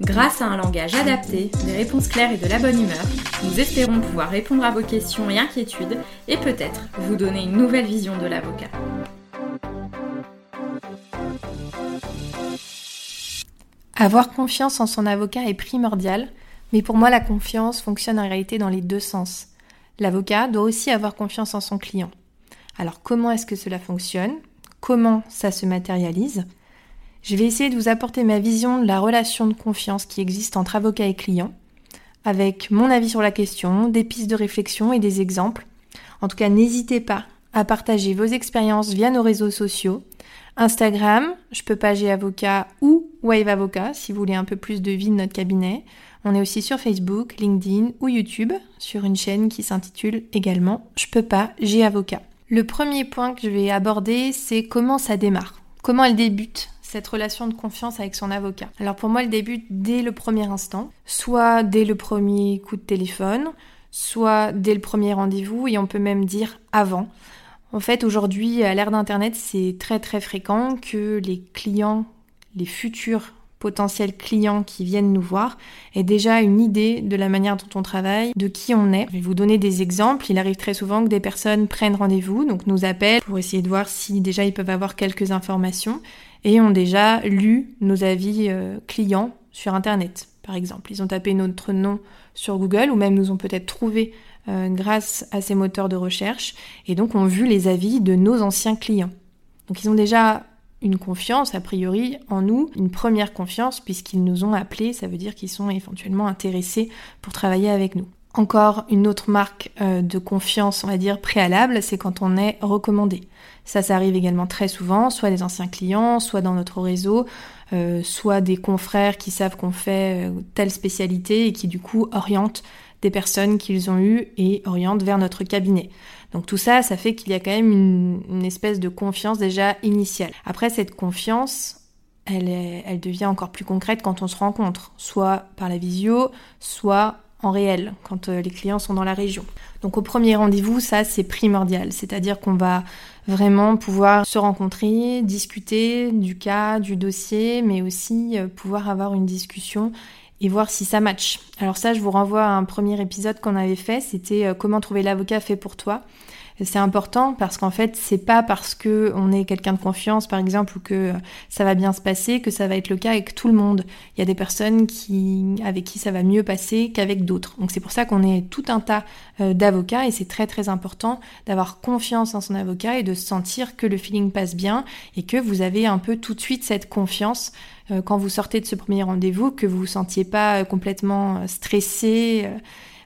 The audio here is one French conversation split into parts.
Grâce à un langage adapté, des réponses claires et de la bonne humeur, nous espérons pouvoir répondre à vos questions et inquiétudes et peut-être vous donner une nouvelle vision de l'avocat. Avoir confiance en son avocat est primordial, mais pour moi la confiance fonctionne en réalité dans les deux sens. L'avocat doit aussi avoir confiance en son client. Alors comment est-ce que cela fonctionne? Comment ça se matérialise? Je vais essayer de vous apporter ma vision de la relation de confiance qui existe entre avocat et client, avec mon avis sur la question, des pistes de réflexion et des exemples. En tout cas, n'hésitez pas à partager vos expériences via nos réseaux sociaux. Instagram, je peux pager avocat ou Wave Avocat si vous voulez un peu plus de vie de notre cabinet. On est aussi sur Facebook, LinkedIn ou YouTube sur une chaîne qui s'intitule également Je peux pas, j'ai avocat. Le premier point que je vais aborder, c'est comment ça démarre. Comment elle débute? Cette relation de confiance avec son avocat. Alors pour moi, elle débute dès le premier instant, soit dès le premier coup de téléphone, soit dès le premier rendez-vous, et on peut même dire avant. En fait, aujourd'hui, à l'ère d'Internet, c'est très très fréquent que les clients, les futurs potentiels clients qui viennent nous voir aient déjà une idée de la manière dont on travaille, de qui on est. Je vais vous donner des exemples. Il arrive très souvent que des personnes prennent rendez-vous, donc nous appellent pour essayer de voir si déjà ils peuvent avoir quelques informations et ont déjà lu nos avis euh, clients sur Internet, par exemple. Ils ont tapé notre nom sur Google ou même nous ont peut-être trouvé euh, grâce à ces moteurs de recherche et donc ont vu les avis de nos anciens clients. Donc ils ont déjà une confiance, a priori, en nous, une première confiance, puisqu'ils nous ont appelés, ça veut dire qu'ils sont éventuellement intéressés pour travailler avec nous. Encore une autre marque euh, de confiance, on va dire, préalable, c'est quand on est recommandé. Ça, ça arrive également très souvent, soit des anciens clients, soit dans notre réseau, euh, soit des confrères qui savent qu'on fait euh, telle spécialité et qui du coup orientent des personnes qu'ils ont eues et orientent vers notre cabinet. Donc tout ça, ça fait qu'il y a quand même une, espèce de confiance déjà initiale. Après, cette confiance, elle, elle devient encore plus concrète quand on se rencontre, soit par la visio, soit en réel, quand euh, les clients sont dans la région. Donc au premier rendez-vous, ça c'est primordial, c'est-à-dire qu'on va vraiment pouvoir se rencontrer, discuter du cas, du dossier, mais aussi euh, pouvoir avoir une discussion et voir si ça match. Alors ça, je vous renvoie à un premier épisode qu'on avait fait, c'était euh, comment trouver l'avocat fait pour toi. C'est important parce qu'en fait, c'est pas parce que on est quelqu'un de confiance, par exemple, ou que ça va bien se passer, que ça va être le cas avec tout le monde. Il y a des personnes qui, avec qui ça va mieux passer qu'avec d'autres. Donc c'est pour ça qu'on est tout un tas euh, d'avocats et c'est très très important d'avoir confiance en son avocat et de sentir que le feeling passe bien et que vous avez un peu tout de suite cette confiance euh, quand vous sortez de ce premier rendez-vous, que vous vous sentiez pas euh, complètement stressé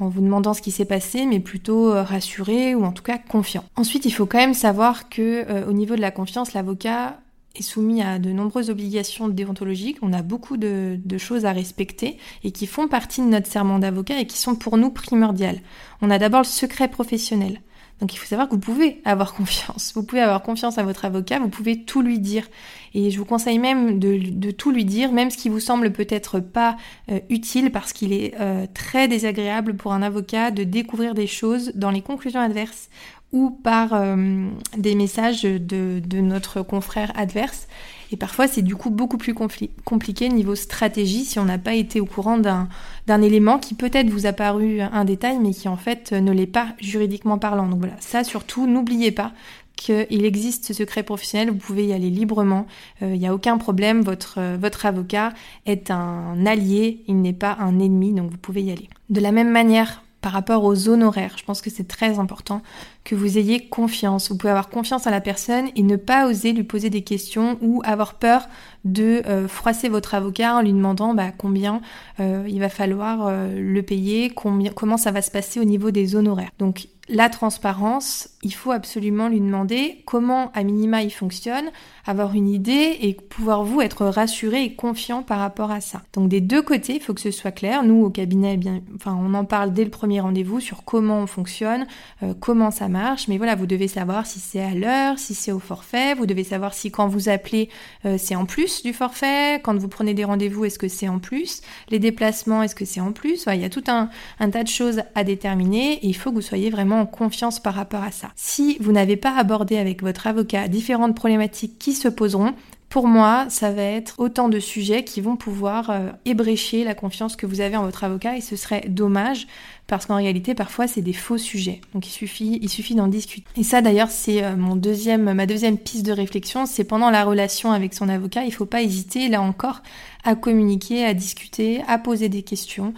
en vous demandant ce qui s'est passé, mais plutôt rassuré ou en tout cas confiant. Ensuite, il faut quand même savoir que au niveau de la confiance, l'avocat est soumis à de nombreuses obligations déontologiques. On a beaucoup de, de, choses à respecter et qui font partie de notre serment d'avocat et qui sont pour nous primordiales. On a d'abord le secret professionnel. Donc il faut savoir que vous pouvez avoir confiance. Vous pouvez avoir confiance à votre avocat, vous pouvez tout lui dire. Et je vous conseille même de, tout lui dire, même ce qui vous semble peut-être pas euh, utile, parce qu'il est euh, très désagréable pour un avocat de découvrir des choses dans les conclusions adverses ou par euh, des messages de, notre confrère adverse. Et parfois, c'est du coup beaucoup plus compliqué niveau stratégie si on n'a pas été au courant d'un élément qui peut-être vous a paru un détail, mais qui en fait ne l'est pas juridiquement parlant. Donc voilà, ça surtout, n'oubliez pas qu'il existe ce secret professionnel, vous pouvez y aller librement, il euh, n'y a aucun problème, euh, votre avocat est un allié, il n'est pas un ennemi, donc vous pouvez y aller. De la même manière, par rapport aux honoraires. Je pense que c'est très important que vous ayez confiance. Vous pouvez avoir confiance à la personne et ne pas oser lui poser des questions ou avoir peur de euh, froisser votre avocat en lui demandant bah, combien euh, il va falloir le payer, comment ça va se passer au niveau des honoraires. Donc la transparence, il faut absolument lui demander comment à minima il fonctionne, avoir une idée et pouvoir vous être rassuré et confiant par rapport à ça. Donc des deux côtés, il faut que ce soit clair. Nous au cabinet, eh bien, enfin on en parle dès le premier rendez-vous sur comment on fonctionne, euh, comment ça marche. Mais voilà, vous devez savoir si c'est à l'heure, si c'est au forfait. Vous devez savoir si quand vous appelez euh, c'est en plus du forfait, quand vous prenez des rendez-vous est-ce que c'est en plus, les déplacements est-ce que c'est en plus? il y a tout un, un tas de choses à déterminer et il faut que vous soyez vraiment confiance par rapport à ça. Si vous n'avez pas abordé avec votre avocat différentes problématiques qui se poseront, pour moi, ça va être autant de sujets qui vont pouvoir euh, ébrécher la confiance que vous avez en votre avocat et ce serait dommage parce qu'en réalité, parfois, c'est des faux sujets. Donc, il suffit, il suffit d'en discuter. Et ça, d'ailleurs, c'est euh, ma deuxième piste de réflexion, c'est pendant la relation avec son avocat, il faut pas hésiter, là encore, à communiquer, à discuter, à poser des questions.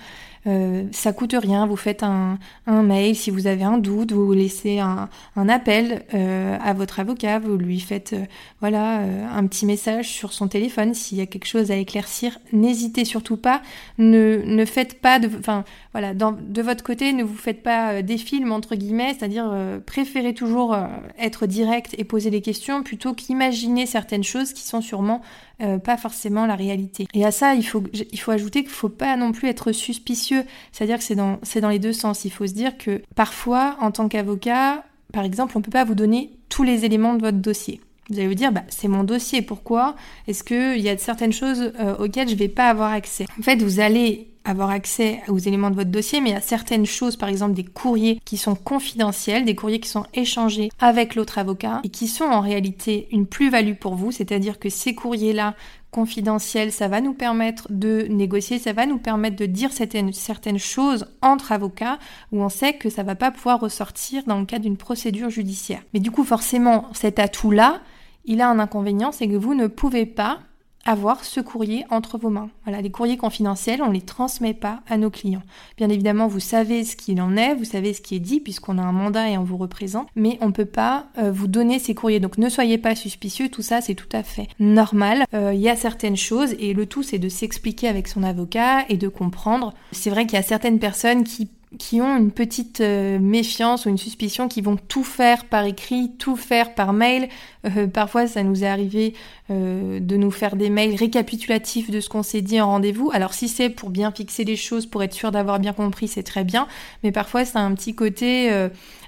Euh, ça coûte rien, vous faites un, mail si vous avez un doute, vous laissez un, un appel euh, à votre avocat, vous lui faites euh, voilà euh, un petit message sur son téléphone s'il y a quelque chose à éclaircir. N'hésitez surtout pas, ne, ne faites pas de, enfin voilà, dans, de votre côté, ne vous faites pas des films entre guillemets, c'est-à-dire préférez toujours être direct et poser des questions plutôt qu'imaginer certaines choses qui sont sûrement euh, pas forcément la réalité. Et à ça, il faut, il faut ajouter qu'il faut pas non plus être suspicieux. C'est-à-dire que c'est dans, dans les deux sens. Il faut se dire que parfois, en tant qu'avocat, par exemple, on peut pas vous donner tous les éléments de votre dossier. Vous allez vous dire, bah, c'est mon dossier, pourquoi? Est-ce qu'il y a certaines choses euh, auxquelles je vais pas avoir accès? En fait, vous allez avoir accès aux éléments de votre dossier, mais a certaines choses, par exemple des courriers qui sont confidentiels, des courriers qui sont échangés avec l'autre avocat et qui sont en réalité une plus-value pour vous, c'est-à-dire que ces courriers-là confidentiels, ça va nous permettre de négocier, ça va nous permettre de dire certaines, certaines choses entre avocats où on sait que ça va pas pouvoir ressortir dans le cadre d'une procédure judiciaire. Mais du coup, forcément, cet atout-là, il a un inconvénient, c'est que vous ne pouvez pas avoir ce courrier entre vos mains. Voilà, les courriers confidentiels, on ne les transmet pas à nos clients. Bien évidemment, vous savez ce qu'il en est, vous savez ce qui est dit puisqu'on a un mandat et on vous représente, mais on ne peut pas euh, vous donner ces courriers. Donc ne soyez pas suspicieux, tout ça c'est tout à fait normal. Euh, il y a certaines choses et le tout c'est de s'expliquer avec son avocat et de comprendre. C'est vrai qu'il y a certaines personnes qui qui ont une petite euh, méfiance ou une suspicion, qui vont tout faire par écrit, tout faire par mail. Euh, parfois, ça nous est arrivé euh, de nous faire des mails récapitulatifs de ce qu'on s'est dit en rendez-vous. Alors, si c'est pour bien fixer les choses, pour être sûr d'avoir bien compris, c'est très bien. Mais parfois, c'est un petit côté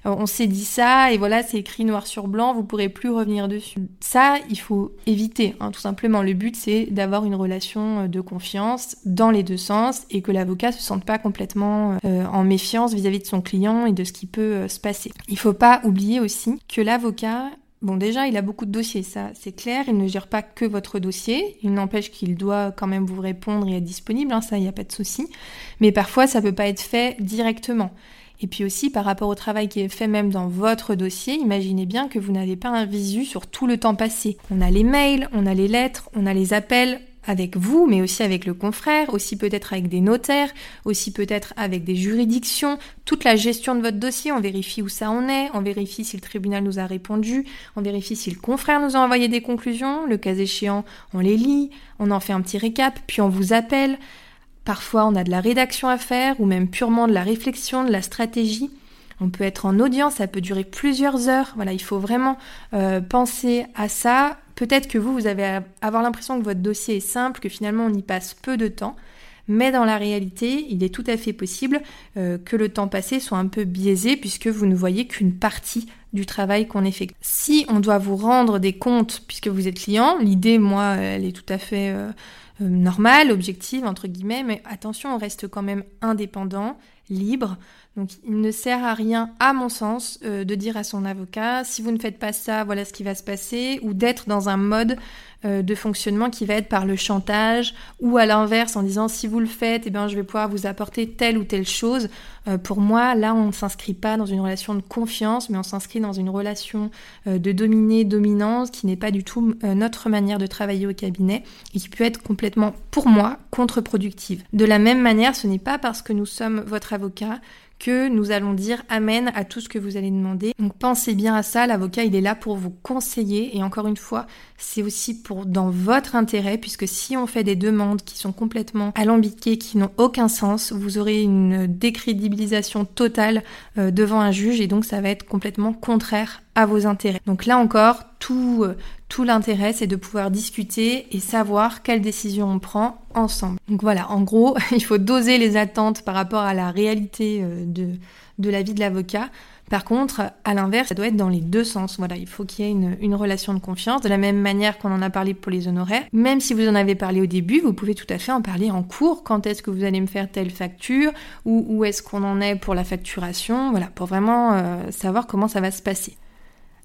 euh, on s'est dit ça et voilà, c'est écrit noir sur blanc, vous pourrez plus revenir dessus. Ça, il faut éviter, hein, tout simplement. Le but, c'est d'avoir une relation euh, de confiance dans les deux sens et que l'avocat se sente pas complètement euh, en méfiance vis-à-vis de son client et de ce qui peut se passer. Il faut pas oublier aussi que l'avocat Bon, déjà, il a beaucoup de dossiers, ça, c'est clair. Il ne gère pas que votre dossier. Il n'empêche qu'il doit quand même vous répondre et être disponible, hein, ça, il n'y a pas de souci. Mais parfois, ça peut pas être fait directement. Et puis aussi par rapport au travail qui est fait même dans votre dossier, imaginez bien que vous n'avez pas un visu sur tout le temps passé. On a les mails, on a les lettres, on a les appels, avec vous, mais aussi avec le confrère, aussi peut-être avec des notaires, aussi peut-être avec des juridictions, toute la gestion de votre dossier, on vérifie où ça en est, on vérifie si le tribunal nous a répondu, on vérifie si le confrère nous a envoyé des conclusions, le cas échéant, on les lit, on en fait un petit récap, puis on vous appelle. Parfois, on a de la rédaction à faire ou même purement de la réflexion, de la stratégie. On peut être en audience, ça peut durer plusieurs heures. Voilà, il faut vraiment euh, penser à ça. Peut-être que vous, vous avez avoir l'impression que votre dossier est simple, que finalement on y passe peu de temps. Mais dans la réalité, il est tout à fait possible euh, que le temps passé soit un peu biaisé puisque vous ne voyez qu'une partie du travail qu'on effectue. Si on doit vous rendre des comptes puisque vous êtes client, l'idée, moi, elle est tout à fait euh, normale, objective, entre guillemets, mais attention, on reste quand même indépendant, libre. Donc il ne sert à rien, à mon sens, euh, de dire à son avocat, si vous ne faites pas ça, voilà ce qui va se passer, ou d'être dans un mode euh, de fonctionnement qui va être par le chantage ou à l'inverse en disant si vous le faites, eh bien, je vais pouvoir vous apporter telle ou telle chose. Euh, pour moi, là, on ne s'inscrit pas dans une relation de confiance, mais on s'inscrit dans une relation euh, de dominer-dominance qui n'est pas du tout notre manière de travailler au cabinet et qui peut être complètement, pour moi, contre-productive. De la même manière, ce n'est pas parce que nous sommes votre avocat que nous allons dire amen à tout ce que vous allez demander. Donc pensez bien à ça, l'avocat il est là pour vous conseiller et encore une fois, c'est aussi pour dans votre intérêt puisque si on fait des demandes qui sont complètement alambiquées, qui n'ont aucun sens, vous aurez une décrédibilisation totale euh, devant un juge et donc ça va être complètement contraire à vos intérêts. Donc là encore, tout, euh, tout l'intérêt, c'est de pouvoir discuter et savoir quelle décision on prend ensemble. Donc voilà, en gros, il faut doser les attentes par rapport à la réalité euh, de, de la vie de l'avocat. Par contre, à l'inverse, ça doit être dans les deux sens. Voilà, il faut qu'il y ait une, relation de confiance, de la même manière qu'on en a parlé pour les honoraires. Même si vous en avez parlé au début, vous pouvez tout à fait en parler en cours. Quand est-ce que vous allez me faire telle facture? Ou où est-ce qu'on en est pour la facturation? Voilà, pour vraiment euh, savoir comment ça va se passer.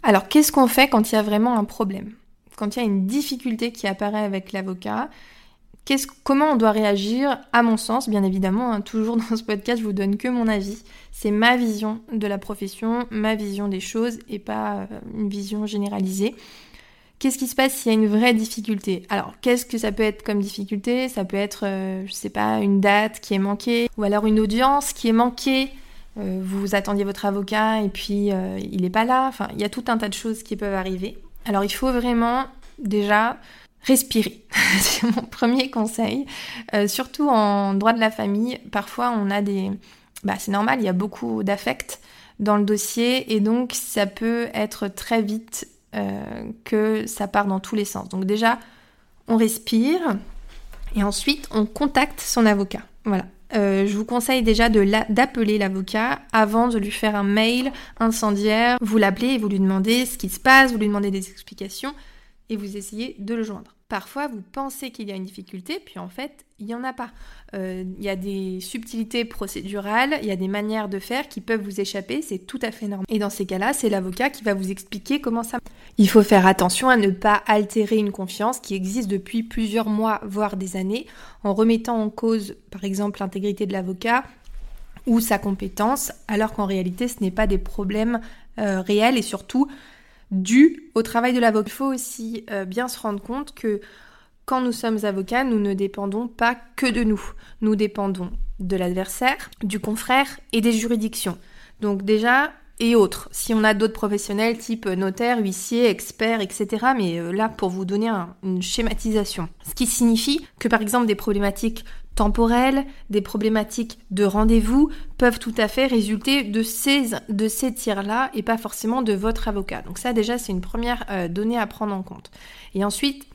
Alors, qu'est-ce qu'on fait quand il y a vraiment un problème? Quand il y a une difficulté qui apparaît avec l'avocat comment on doit réagir? À mon sens, bien évidemment, hein, toujours dans ce podcast, je vous donne que mon avis. C'est ma vision de la profession, ma vision des choses et pas euh, une vision généralisée. Qu'est-ce qui se passe s'il y a une vraie difficulté? Alors, qu'est-ce que ça peut être comme difficulté? Ça peut être, euh, je sais pas, une date qui est manquée, ou alors une audience qui est manquée. Euh, vous attendiez votre avocat et puis il n'est pas là. Enfin, il y a tout un tas de choses qui peuvent arriver. Alors, il faut vraiment déjà respirer. c'est mon premier conseil. Euh, surtout en droit de la famille, parfois on a des... Bah, c'est normal, il y a beaucoup d'affects dans le dossier et donc ça peut être très vite euh, que ça part dans tous les sens. Donc déjà, on respire et ensuite on contacte son avocat. Voilà. Euh, je vous conseille déjà d'appeler l'avocat avant de lui faire un mail incendiaire. Vous l'appelez et vous lui demandez ce qui se passe, vous lui demandez des explications et vous essayez de le joindre. Parfois, vous pensez qu'il y a une difficulté, puis en fait, il n'y en a pas. Euh, il y a des subtilités procédurales, il y a des manières de faire qui peuvent vous échapper, c'est tout à fait normal. Et dans ces cas-là, c'est l'avocat qui va vous expliquer comment ça Il faut faire attention à ne pas altérer une confiance qui existe depuis plusieurs mois, voire des années, en remettant en cause, par exemple, l'intégrité de l'avocat ou sa compétence, alors qu'en réalité, ce n'est pas des problèmes euh, réels et surtout, dû au travail de l'avocat. Il faut aussi euh, bien se rendre compte que quand nous sommes avocats, nous ne dépendons pas que de nous. Nous dépendons de l'adversaire, du confrère et des juridictions. Donc déjà, et autres. Si on a d'autres professionnels type notaire, huissier, expert, etc. Mais euh, là, pour vous donner une schématisation. Ce qui signifie que par exemple des problématiques temporelles, des problématiques de rendez-vous peuvent tout à fait résulter de ces, de ces tirs-là et pas forcément de votre avocat. Donc ça déjà c'est une première euh, donnée à prendre en compte. Et ensuite,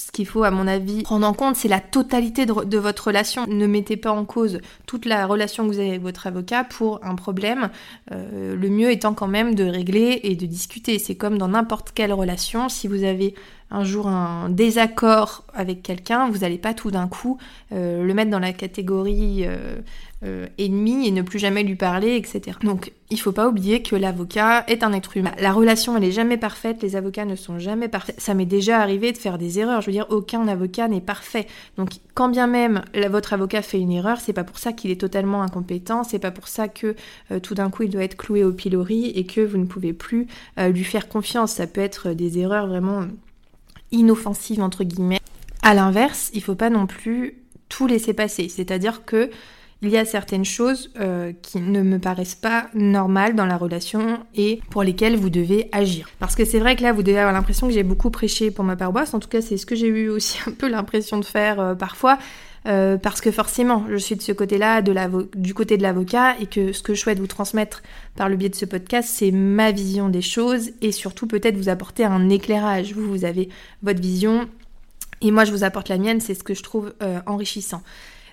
ce qu'il faut, à mon avis, prendre en compte, c'est la totalité de, votre relation. Ne mettez pas en cause toute la relation que vous avez avec votre avocat pour un problème. Euh, le mieux étant quand même de régler et de discuter. C'est comme dans n'importe quelle relation. Si vous avez un jour un désaccord avec quelqu'un, vous n'allez pas tout d'un coup euh, le mettre dans la catégorie euh, euh, ennemi et ne plus jamais lui parler, etc. Donc il faut pas oublier que l'avocat est un être humain. La relation elle est jamais parfaite, les avocats ne sont jamais parfaits. Ça m'est déjà arrivé de faire des erreurs. Je veux dire, aucun avocat n'est parfait. Donc quand bien même votre avocat fait une erreur, c'est pas pour ça qu'il est totalement incompétent, c'est pas pour ça que tout d'un coup il doit être cloué au pilori et que vous ne pouvez plus lui faire confiance. Ça peut être des erreurs vraiment inoffensive entre guillemets. À l'inverse, il faut pas non plus tout laisser passer. C'est-à-dire que il y a certaines choses euh, qui ne me paraissent pas normales dans la relation et pour lesquelles vous devez agir. Parce que c'est vrai que là, vous devez avoir l'impression que j'ai beaucoup prêché pour ma paroisse. En tout cas, c'est ce que j'ai eu aussi un peu l'impression de faire euh, parfois. Euh, parce que forcément, je suis de ce côté-là, du côté de l'avocat, et que ce que je souhaite vous transmettre par le biais de ce podcast, c'est ma vision des choses, et surtout peut-être vous apporter un éclairage. Vous, vous avez votre vision, et moi je vous apporte la mienne, c'est ce que je trouve enrichissant.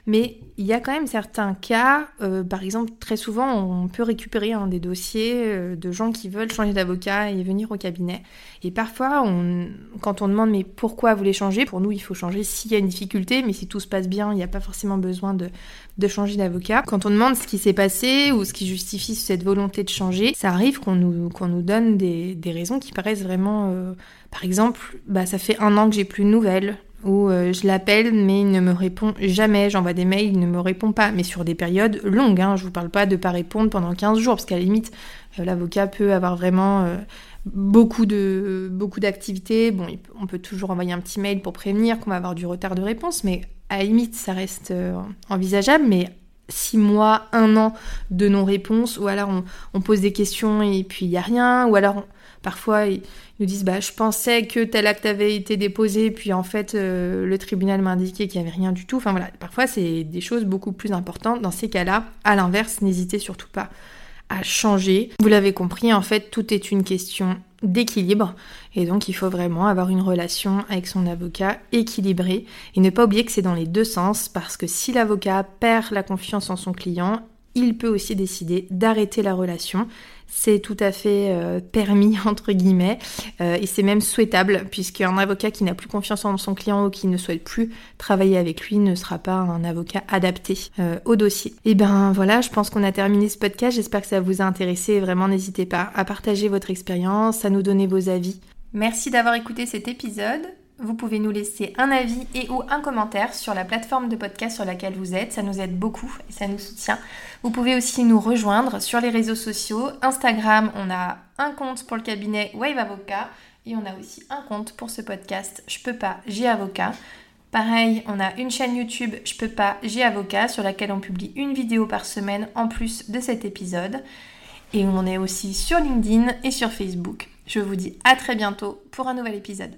Mais il y a quand même certains cas, euh, par exemple, très souvent, on peut récupérer hein, des dossiers euh, de gens qui veulent changer d'avocat et venir au cabinet. Et parfois, quand on demande mais pourquoi vous voulez changer, pour nous, il faut changer s'il y a une difficulté, mais si tout se passe bien, il n'y a pas forcément besoin de, changer d'avocat. Quand on demande ce qui s'est passé ou ce qui justifie cette volonté de changer, ça arrive qu'on nous, donne des, des raisons qui paraissent vraiment... Euh, par exemple, bah, ça fait un an que j'ai plus de nouvelles où euh, je l'appelle mais il ne me répond jamais, j'envoie des mails, il ne me répond pas, mais sur des périodes longues, hein, je vous parle pas de pas répondre pendant 15 jours, parce qu'à la limite, euh, l'avocat peut avoir vraiment euh, beaucoup de beaucoup d'activités, bon, on peut toujours envoyer un petit mail pour prévenir qu'on va avoir du retard de réponse, mais à la limite, ça reste envisageable, mais six mois, un an de non-réponse, ou alors on, pose des questions et puis il n'y a rien, ou alors parfois ils nous disent bah je pensais que tel acte avait été déposé, puis en fait euh, le tribunal m'a indiqué qu'il n'y avait rien du tout. Enfin voilà, parfois c'est des choses beaucoup plus importantes. Dans ces cas-là, à l'inverse, n'hésitez surtout pas à changer. Vous l'avez compris, en fait, tout est une question d'équilibre et donc il faut vraiment avoir une relation avec son avocat équilibrée et ne pas oublier que c'est dans les deux sens parce que si l'avocat perd la confiance en son client, il peut aussi décider d'arrêter la relation. C'est tout à fait euh, permis, entre guillemets, euh, et c'est même souhaitable, puisqu'un avocat qui n'a plus confiance en son client ou qui ne souhaite plus travailler avec lui ne sera pas un avocat adapté euh, au dossier. Et ben voilà, je pense qu'on a terminé ce podcast, j'espère que ça vous a intéressé, vraiment n'hésitez pas à partager votre expérience, à nous donner vos avis. Merci d'avoir écouté cet épisode. Vous pouvez nous laisser un avis et ou un commentaire sur la plateforme de podcast sur laquelle vous êtes. Ça nous aide beaucoup et ça nous soutient. Vous pouvez aussi nous rejoindre sur les réseaux sociaux. Instagram, on a un compte pour le cabinet Wave Avocat et on a aussi un compte pour ce podcast Je peux pas, j'ai avocat. Pareil, on a une chaîne YouTube Je peux pas, j'ai avocat sur laquelle on publie une vidéo par semaine en plus de cet épisode. Et on est aussi sur LinkedIn et sur Facebook. Je vous dis à très bientôt pour un nouvel épisode.